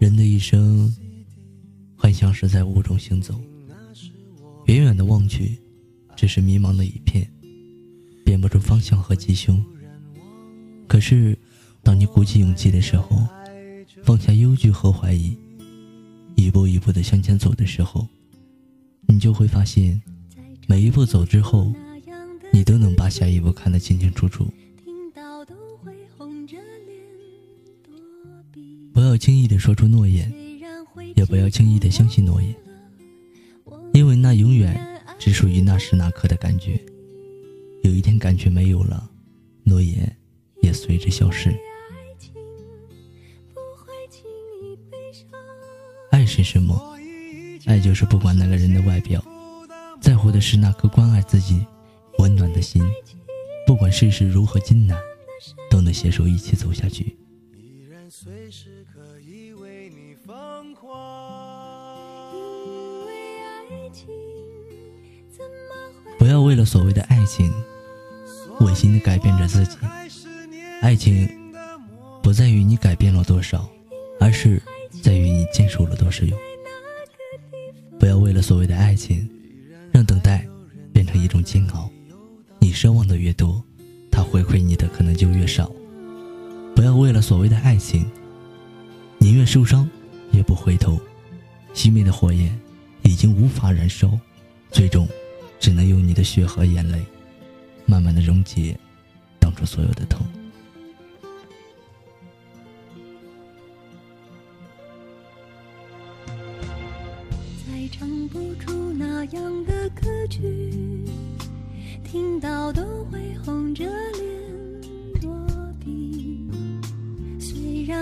人的一生，很像是在雾中行走，远远的望去，只是迷茫的一片，辨不出方向和吉凶。可是，当你鼓起勇气的时候，放下忧惧和怀疑，一步一步的向前走的时候，你就会发现，每一步走之后，你都能把下一步看得清清楚楚。轻易的说出诺言，也不要轻易的相信诺言，因为那永远只属于那时那刻的感觉。有一天感觉没有了，诺言也随之消失。爱是什么？爱就是不管那个人的外表，在乎的是那颗关爱自己、温暖的心。不管世事如何艰难，都能携手一起走下去。不要为了所谓的爱情，违心的改变着自己。爱情不在于你改变了多少，而是在于你坚守了多少。不要为了所谓的爱情，让等待变成一种煎熬。你奢望的越多，他回馈你的可能就越少。不要为了所谓的爱情，宁愿受伤也不回头。熄灭的火焰已经无法燃烧，最终只能用你的血和眼泪，慢慢的溶解当初所有的痛。再唱不出那样的歌曲，听到都会红着脸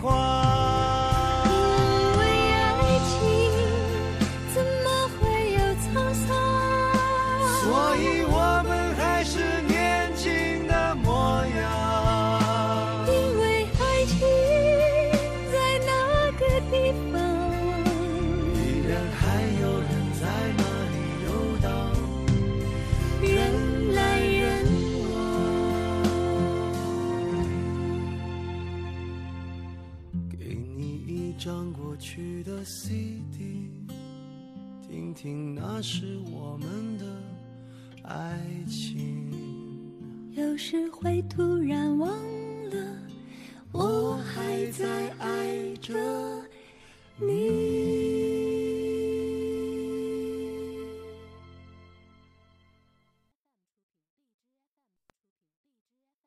花。张过去的 CD，听听那时我们的爱情。有时会突然忘记，